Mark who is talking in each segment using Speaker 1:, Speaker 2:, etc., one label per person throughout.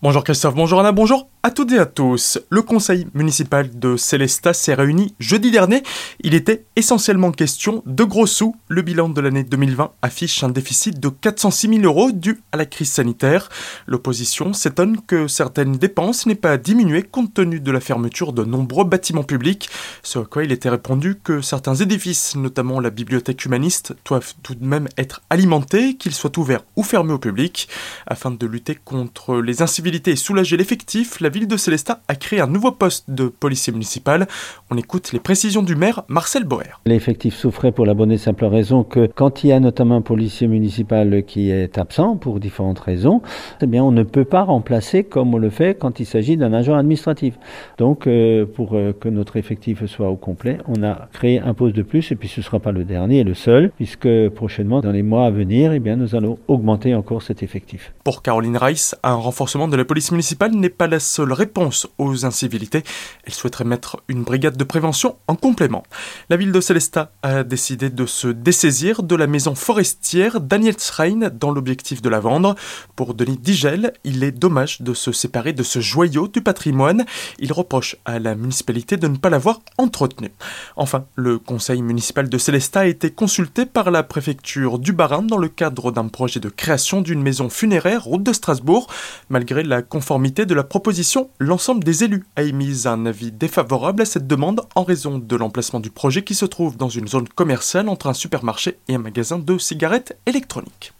Speaker 1: Bonjour Christophe, bonjour Anna, bonjour à toutes et à tous. Le conseil municipal de Célestat s'est réuni jeudi dernier. Il était essentiellement question de gros sous. Le bilan de l'année 2020 affiche un déficit de 406 000 euros dû à la crise sanitaire. L'opposition s'étonne que certaines dépenses n'aient pas diminué compte tenu de la fermeture de nombreux bâtiments publics. Ce à quoi il était répondu que certains édifices, notamment la bibliothèque humaniste, doivent tout de même être alimentés, qu'ils soient ouverts ou fermés au public. Afin de lutter contre les incivilités et soulager l'effectif, la ville de Célestat a créé un nouveau poste de policier municipal. On écoute les précisions du maire Marcel Boer.
Speaker 2: L'effectif souffrait pour la bonne et simple raison que quand il y a notamment un policier municipal qui est absent pour différentes raisons, eh bien on ne peut pas remplacer comme on le fait quand il s'agit d'un agent administratif. Donc euh, pour euh, que notre effectif soit au complet, on a créé un poste de plus et puis ce ne sera pas le dernier et le seul puisque prochainement dans les mois à venir, eh bien nous allons augmenter encore cet effectif.
Speaker 1: Pour Caroline Rice, un renforcement de la police municipale n'est pas la seule réponse aux incivilités. Elle souhaiterait mettre une brigade de prévention en complément. La ville de Célestat a décidé de se dessaisir de la maison forestière Daniel Schrein dans l'objectif de la vendre. Pour Denis Digel, il est dommage de se séparer de ce joyau du patrimoine. Il reproche à la municipalité de ne pas l'avoir entretenu. Enfin, le conseil municipal de Célestat a été consulté par la préfecture du Bas-Rhin dans le cadre d'un projet de création d'une maison funéraire route de Strasbourg. Malgré la conformité de la proposition, l'ensemble des élus a émis un avis défavorable à cette demande en raison de l'emplacement du projet qui se trouve dans une zone commerciale entre un supermarché et un magasin de cigarettes électroniques.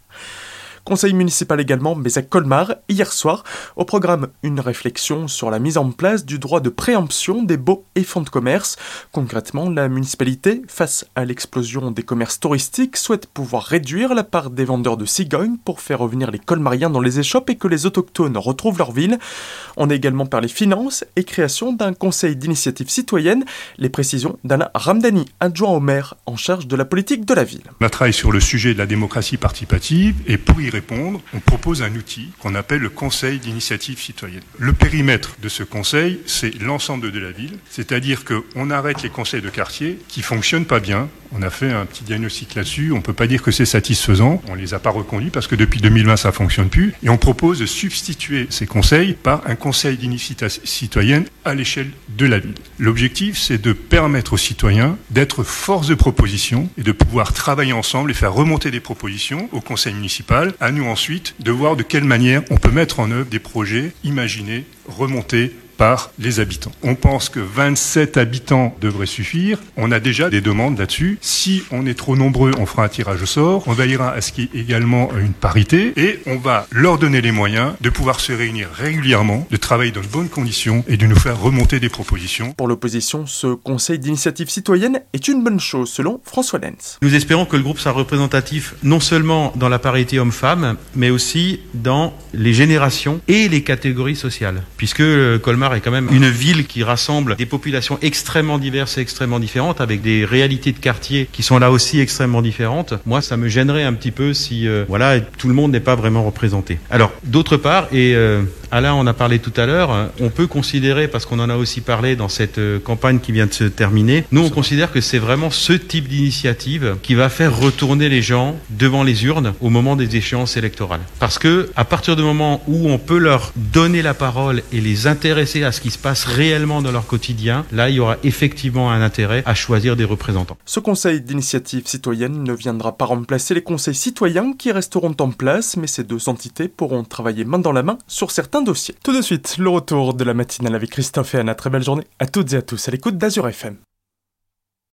Speaker 1: Conseil municipal également, mais à Colmar, hier soir, au programme une réflexion sur la mise en place du droit de préemption des baux et fonds de commerce. Concrètement, la municipalité, face à l'explosion des commerces touristiques, souhaite pouvoir réduire la part des vendeurs de cigognes pour faire revenir les colmariens dans les échoppes et que les autochtones retrouvent leur ville. On a également parlé finances et création d'un conseil d'initiative citoyenne, les précisions d'Anna Ramdani, adjoint au maire en charge de la politique de la ville.
Speaker 3: On travaille sur le sujet de la démocratie participative et pour y on propose un outil qu'on appelle le Conseil d'initiative citoyenne. Le périmètre de ce conseil, c'est l'ensemble de la ville, c'est-à-dire qu'on arrête les conseils de quartier qui fonctionnent pas bien. On a fait un petit diagnostic là-dessus, on peut pas dire que c'est satisfaisant, on les a pas reconduits parce que depuis 2020 ça fonctionne plus, et on propose de substituer ces conseils par un conseil d'initiative citoyenne à l'échelle de la ville. L'objectif, c'est de permettre aux citoyens d'être force de proposition et de pouvoir travailler ensemble et faire remonter des propositions au conseil municipal à nous ensuite de voir de quelle manière on peut mettre en œuvre des projets imaginés, remontés par les habitants. On pense que 27 habitants devraient suffire. On a déjà des demandes là-dessus. Si on est trop nombreux, on fera un tirage au sort. On veillera à ce qu'il y ait également une parité et on va leur donner les moyens de pouvoir se réunir régulièrement, de travailler dans de bonnes conditions et de nous faire remonter des propositions.
Speaker 1: Pour l'opposition, ce conseil d'initiative citoyenne est une bonne chose selon François Lenz.
Speaker 4: Nous espérons que le groupe sera représentatif non seulement dans la parité homme-femme, mais aussi dans les générations et les catégories sociales. Puisque Colmar est quand même une ville qui rassemble des populations extrêmement diverses et extrêmement différentes, avec des réalités de quartier qui sont là aussi extrêmement différentes. Moi, ça me gênerait un petit peu si, euh, voilà, tout le monde n'est pas vraiment représenté. Alors, d'autre part, et euh, Alain en a parlé tout à l'heure, euh, on peut considérer, parce qu'on en a aussi parlé dans cette campagne qui vient de se terminer, nous on considère que c'est vraiment ce type d'initiative qui va faire retourner les gens devant les urnes au moment des échéances électorales. Parce que à partir du moment où on peut leur donner la parole et les intéresser à ce qui se passe réellement dans leur quotidien, là, il y aura effectivement un intérêt à choisir des représentants.
Speaker 1: Ce conseil d'initiative citoyenne ne viendra pas remplacer les conseils citoyens qui resteront en place, mais ces deux entités pourront travailler main dans la main sur certains Tout de suite, le retour de la matinale avec Christophe et Anna. Très belle journée à toutes et à tous à l'écoute d'Azur FM.